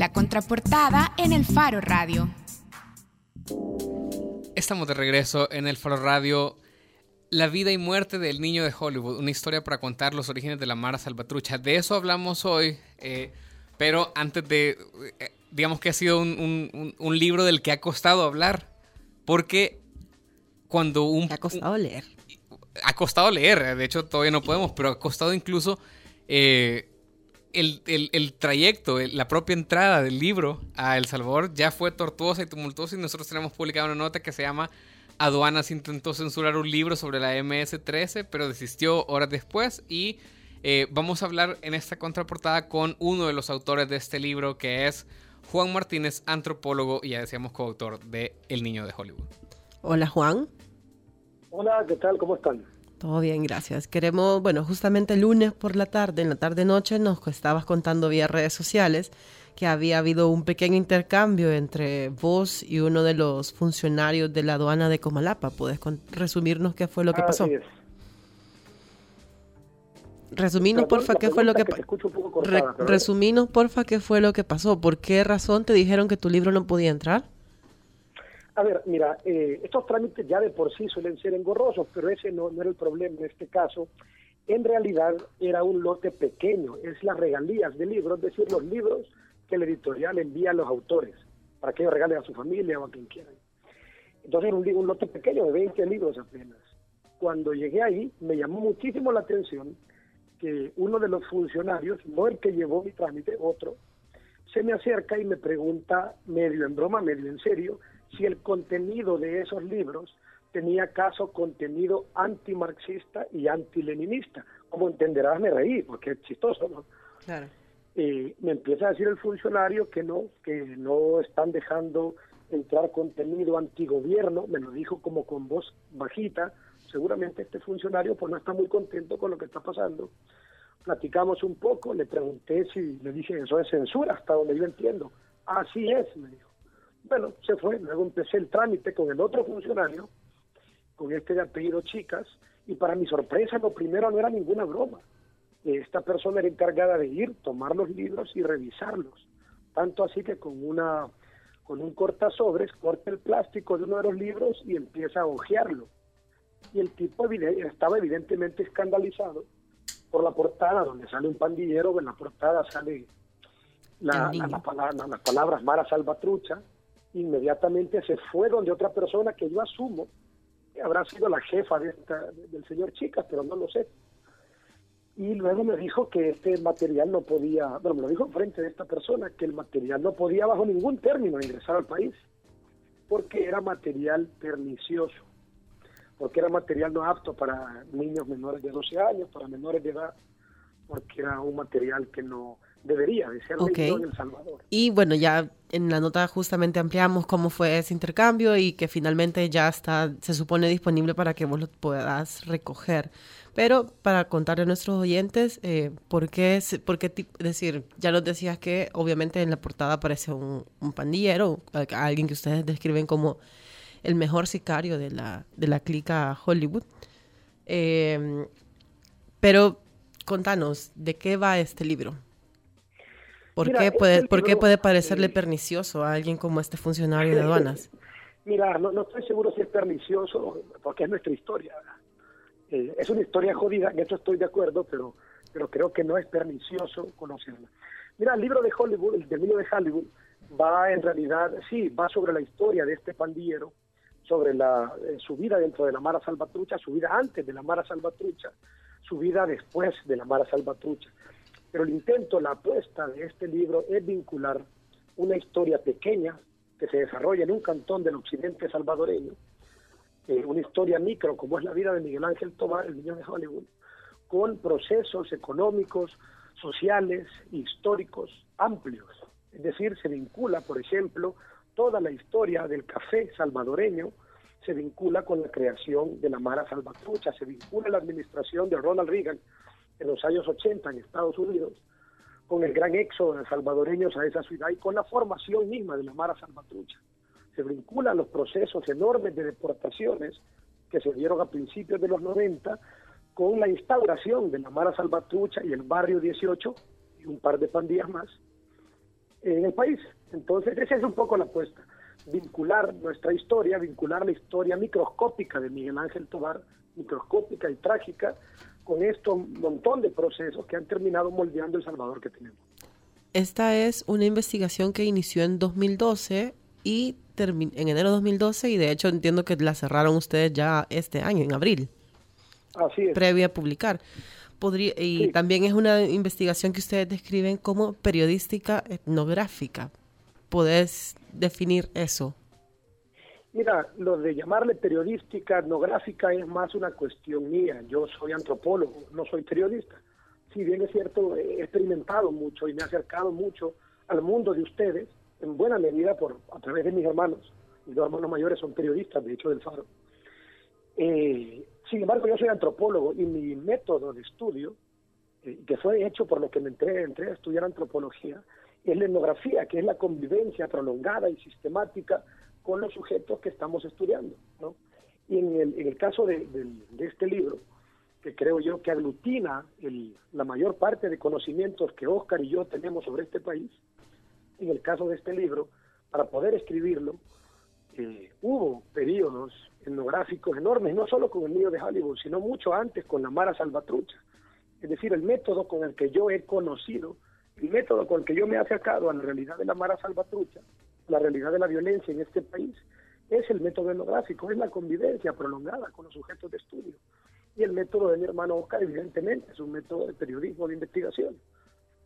La contraportada en el Faro Radio. Estamos de regreso en el Faro Radio. La vida y muerte del niño de Hollywood, una historia para contar los orígenes de la Mara Salvatrucha. De eso hablamos hoy, eh, pero antes de, eh, digamos que ha sido un, libro del que ha costado hablar, porque cuando un... Ha costado leer. Ha costado leer, de hecho todavía no podemos, pero ha costado incluso eh, el, trayecto, la propia entrada del libro a El Salvador ya fue tortuosa y tumultuosa y nosotros tenemos publicado una nota que se llama Aduanas intentó censurar un libro sobre la MS-13, pero desistió horas después y eh, vamos a hablar en esta contraportada con uno de los autores de este libro que es Juan Martínez, antropólogo y ya decíamos coautor de El Niño de Hollywood. Hola Juan. Hola, ¿qué tal? ¿Cómo están? Todo bien, gracias. Queremos, bueno, justamente el lunes por la tarde, en la tarde-noche, nos estabas contando vía redes sociales que había habido un pequeño intercambio entre vos y uno de los funcionarios de la aduana de Comalapa. ¿Puedes resumirnos qué fue lo que pasó? Resuminos, porfa, qué fue lo que, pasó. Resuminos, porfa, qué fue lo que pasó. ¿Por qué razón te dijeron que tu libro no podía entrar? A ver, mira, eh, estos trámites ya de por sí suelen ser engorrosos, pero ese no, era el problema en este caso. En realidad era un lote pequeño, es las regalías de libros, es decir, los libros que el editorial envía a los autores para que ellos regalen a su familia o a quien quieran. Entonces era un, un lote pequeño de 20 libros apenas. Cuando llegué ahí me llamó muchísimo la atención que uno de los funcionarios, no el que llevó mi trámite, otro, se me acerca y me pregunta, medio en broma, medio en serio, si el contenido de esos libros tenía acaso contenido antimarxista y antileninista. Como entenderás, me reí, porque es chistoso, ¿no? Claro. Eh, me empieza a decir el funcionario que no, que no están dejando entrar contenido antigobierno, me lo dijo como con voz bajita, seguramente este funcionario pues no está muy contento con lo que está pasando. Platicamos un poco, le pregunté si, le dije, eso es censura, hasta donde yo entiendo. Así es, me dijo. Bueno, se fue. Luego empecé el trámite con el otro funcionario, con este de apellido Chicas, y para mi sorpresa, lo primero no era ninguna broma. Esta persona era encargada de ir, tomar los libros y revisarlos. Tanto así que con una con un cortasobres corta el plástico de uno de los libros y empieza a hojearlo. Y el tipo estaba evidentemente escandalizado por la portada donde sale un pandillero, en la portada sale la, las palabras Mara Salvatrucha, inmediatamente se fue donde otra persona que yo asumo que habrá sido la jefa de del señor Chicas, pero no lo sé. Y luego me dijo que este material no podía, bueno, me lo dijo frente de esta persona, que el material no podía bajo ningún término ingresar al país, porque era material pernicioso, porque era material no apto para niños menores de 12 años, para menores de edad, porque era un material que no, debería de ser en El Salvador. Y bueno, ya en la nota justamente ampliamos cómo fue ese intercambio y que finalmente ya está, se supone disponible para que vos lo puedas recoger. Pero para contarle a nuestros oyentes, eh, ¿por qué, por qué decir, ya nos decías que obviamente en la portada aparece un, pandillero, alguien que ustedes describen como el mejor sicario de la, de la clica Hollywood. Eh, pero contanos, ¿de qué va este libro? ¿Por, qué, puede, ¿por qué puede parecerle pernicioso a alguien como este funcionario de aduanas? Mira, no, estoy seguro si es pernicioso, porque es nuestra historia. Eh, es una historia jodida, en eso estoy de acuerdo, pero, pero creo que no es pernicioso conocerla. Mira, el libro de Hollywood, el del niño de Hollywood, va en realidad, sí, va sobre la historia de este pandillero, sobre la, eh, su vida dentro de la Mara Salvatrucha, su vida antes de la Mara Salvatrucha, su vida después de la Mara Salvatrucha. Pero el intento, la apuesta de este libro es vincular una historia pequeña que se desarrolla en un cantón del occidente salvadoreño, eh, una historia micro como es la vida de Miguel Ángel Tomás, el niño de Hollywood, con procesos económicos, sociales históricos amplios. Es decir, se vincula, por ejemplo, toda la historia del café salvadoreño, se vincula con la creación de la Mara Salvatrucha, se vincula la administración de Ronald Reagan en los años 80 en Estados Unidos, con el gran éxodo de salvadoreños a esa ciudad y con la formación misma de la Mara Salvatrucha. Se vinculan los procesos enormes de deportaciones que se dieron a principios de los 90 con la instauración de la Mara Salvatrucha y el Barrio 18 y un par de pandillas más en el país. Entonces, esa es un poco la apuesta, vincular nuestra historia, vincular la historia microscópica de Miguel Ángel Tobar, microscópica y trágica, con este montón de procesos que han terminado moldeando El Salvador que tenemos. Esta es una investigación que inició en 2012 y en enero de 2012 y de hecho entiendo que la cerraron ustedes ya este año, en abril. Así es. Previa a publicar. Podría, y también es una investigación que ustedes describen como periodística etnográfica. ¿Puedes definir eso? Mira, lo de llamarle periodística etnográfica es más una cuestión mía. Yo soy antropólogo, no soy periodista. Si bien es cierto, he experimentado mucho y me he acercado mucho al mundo de ustedes, en buena medida por a través de mis hermanos. Mis dos hermanos mayores son periodistas, de hecho, del Faro. Eh, sin embargo, yo soy antropólogo y mi método de estudio, eh, que fue hecho por lo que me entré, entré a estudiar antropología, es la etnografía, que es la convivencia prolongada y sistemática con los sujetos que estamos estudiando. ¿no? Y en el, caso de, este libro, que creo yo que aglutina la mayor parte de conocimientos que Oscar y yo tenemos sobre este país, en el caso de este libro, para poder escribirlo, eh, hubo periodos etnográficos enormes, no solo con el niño de Hollywood, sino mucho antes con la Mara Salvatrucha. Es decir, el método con el que yo he conocido, el método con el que yo me he acercado a la realidad de la Mara Salvatrucha, la realidad de la violencia en este país, es el método etnográfico, es la convivencia prolongada con los sujetos de estudio. Y el método de mi hermano Oscar, evidentemente, es un método de periodismo de investigación.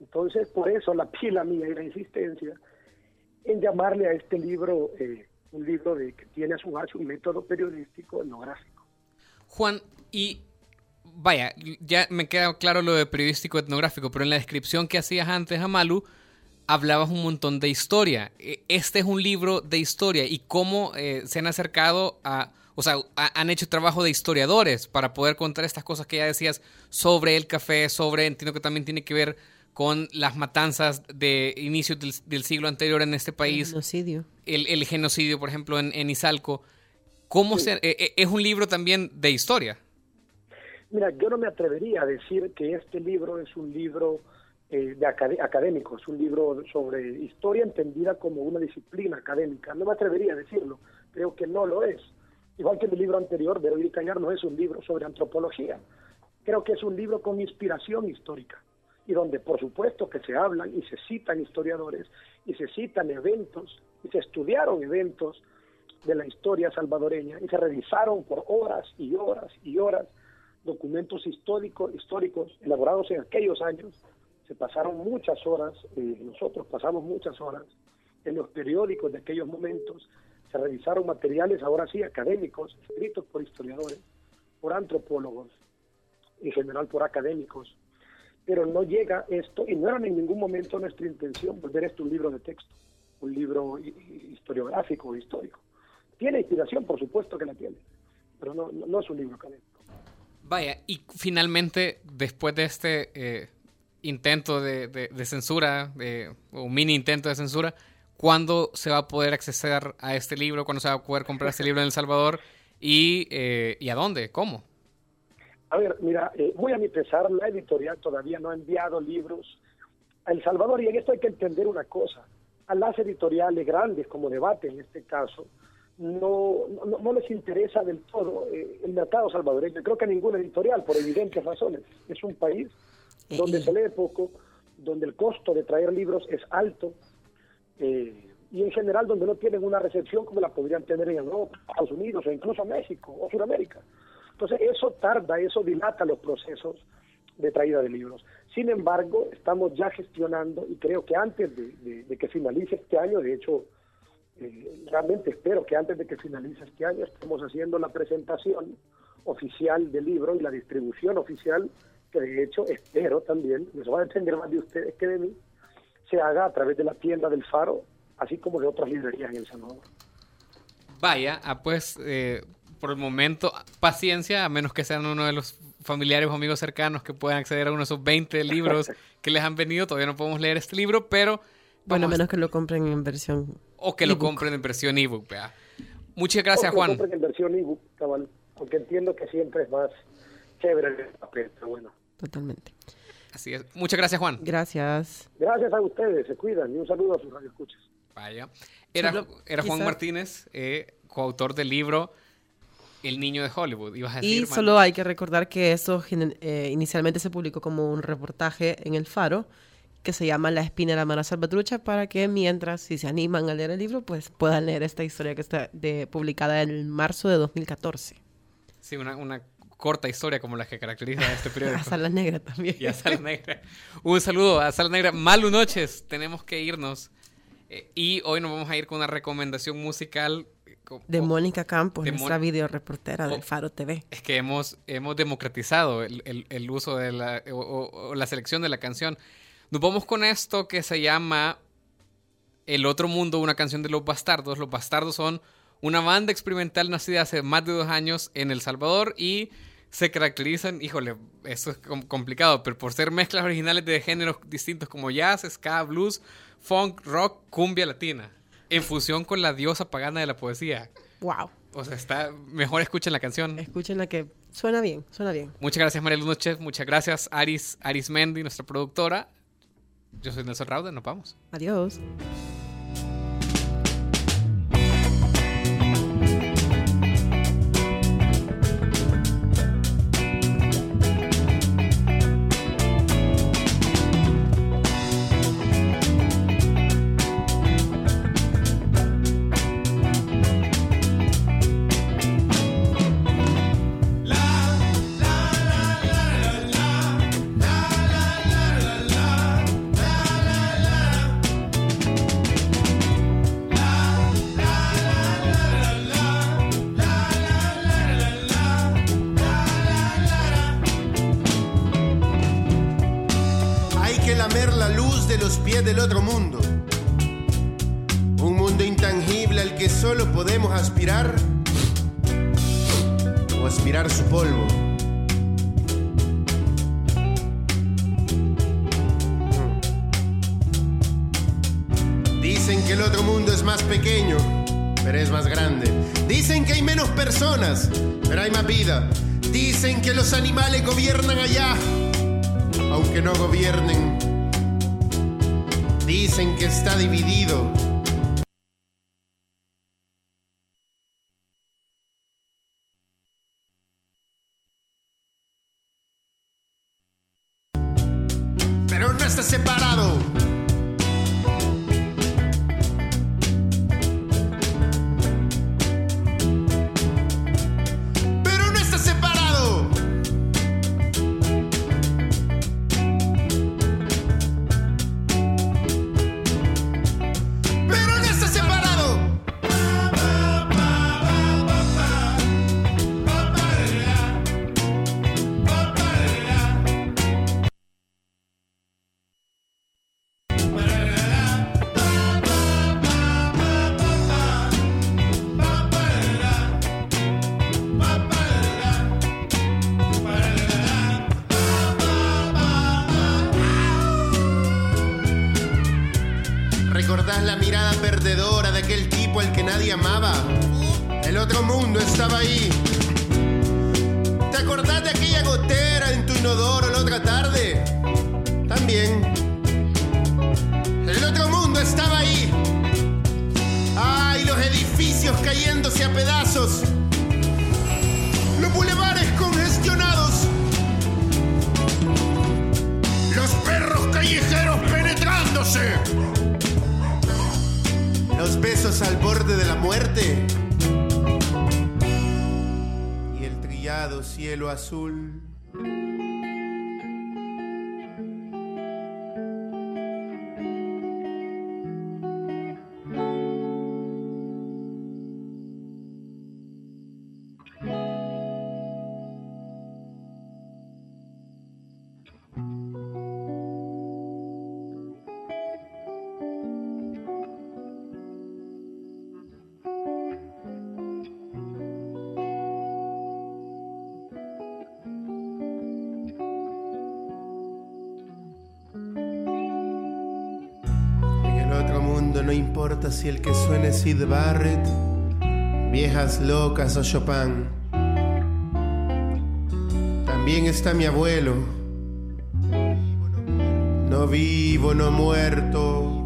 Entonces, por eso la pila mía y la insistencia en llamarle a este libro eh, un libro de, que tiene a su vez un método periodístico etnográfico. Juan, y vaya, ya me queda claro lo de periodístico etnográfico, pero en la descripción que hacías antes a Malu, hablabas un montón de historia. E, este es un libro de historia y cómo eh, se han acercado a, o sea, han hecho trabajo de historiadores para poder contar estas cosas que ya decías sobre el café, sobre, entiendo que también tiene que ver con las matanzas de inicio del, siglo anterior en este país. El genocidio. El, genocidio, por ejemplo, en, en Izalco. ¿Cómo se, e, e, es un libro también de historia? Mira, yo no me atrevería a decir que este libro es un libro eh, de académico, es un libro sobre historia entendida como una disciplina académica. No me atrevería a decirlo, creo que no lo es. Igual que mi libro anterior, Vero Cañar, no es un libro sobre antropología. Creo que es un libro con inspiración histórica y donde por supuesto que se hablan y se citan historiadores y se citan eventos y se estudiaron eventos de la historia salvadoreña y se revisaron por horas y horas y horas documentos históricos elaborados en aquellos años. Se pasaron muchas horas, eh, nosotros pasamos muchas horas en los periódicos de aquellos momentos, se revisaron materiales, ahora sí, académicos, escritos por historiadores, por antropólogos, en general por académicos, pero no llega esto, y no era en ningún momento nuestra intención volver esto un libro de texto, un libro historiográfico o histórico. Tiene inspiración, por supuesto que la tiene, pero no, no, es un libro académico. Vaya, y finalmente, después de este eh, intento de, de, censura, o un mini intento de censura, ¿cuándo se va a poder acceder a este libro? ¿Cuándo se va a poder comprar este libro en El Salvador? ¿Y, eh, ¿y a dónde? ¿Cómo? A ver, mira, eh, muy a mi pesar, la editorial todavía no ha enviado libros a El Salvador y en esto hay que entender una cosa. A las editoriales grandes, como debate en este caso, no, no, les interesa del todo eh, el mercado salvadoreño. Creo que a ninguna editorial, por evidentes razones. Es un país donde se lee poco, donde el costo de traer libros es alto eh, y en general donde no tienen una recepción como la podrían tener en Europa, Estados Unidos o incluso México o Sudamérica. Entonces, eso tarda, eso dilata los procesos de traída de libros. Sin embargo, estamos ya gestionando y creo que antes de, que finalice este año, de hecho, eh, realmente espero que antes de que finalice este año estemos haciendo la presentación oficial del libro y la distribución oficial que de hecho espero también, eso va a depender más de ustedes que de mí, se haga a través de la tienda del Faro, así como de otras librerías en El Salvador. Vaya, ah, pues eh, por el momento, paciencia, a menos que sean uno de los familiares o amigos cercanos que puedan acceder a uno de esos 20 libros que les han venido. Todavía no podemos leer este libro, pero... Bueno, a menos que lo compren en versión... O que lo compren en versión ebook, vea. Muchas gracias, o que Juan. Lo compren en versión ebook, cabal, porque entiendo que siempre es más chévere el papel, pero bueno. Totalmente. Así es. Muchas gracias, Juan. Gracias. Gracias a ustedes, se cuidan y un saludo a sus radioescuchas. Vaya. Era, Solo era Juan quizá- Martínez, eh, coautor del libro El niño de Hollywood. Ibas a decir, Y Manu? solo hay que recordar que eso eh, inicialmente se publicó como un reportaje en El Faro que se llama La espina de la mano salvatrucha para que mientras, si se animan a leer el libro, pues puedan leer esta historia que está de, publicada en marzo de 2014. Sí, una, una corta historia como la que caracteriza a este periódico. A Sala Negra también. y a Sala Negra. Un saludo a Sala Negra. Malu noches, tenemos que irnos. Eh, y hoy nos vamos a ir con una recomendación musical. eh, De Mónica Campos, de nuestra Mon- videoreportera del Oh. Faro TV. Es que hemos, hemos democratizado el, el- el uso de la, o, o- o la selección de la canción. Nos vamos con esto que se llama El Otro Mundo, una canción de Los Bastardos. Los Bastardos son una banda experimental nacida hace más de dos años en El Salvador y se caracterizan, híjole, esto es com- complicado, pero por ser mezclas originales de géneros distintos como jazz, ska, blues, funk, rock, cumbia latina, en fusión con la diosa pagana de la poesía. ¡Wow! O sea, está mejor escuchen la canción. Escuchen la que suena bien, suena bien. Muchas gracias, María Luz Noches. Muchas gracias, Aris, Aris Mendy, nuestra productora. Yo soy Nelson Rauda, nos vamos. Adiós. Que el otro mundo es más pequeño, pero es más grande. Dicen que hay menos personas, pero hay más vida. Dicen que los animales gobiernan allá, aunque no gobiernen. Dicen que está dividido. Pero no está separado. Tipo al que nadie amaba? El otro mundo estaba ahí. Cielo azul. No importa si el que suene es Sid Barrett, viejas locas o Chopin. También está mi abuelo, no vivo, no muerto.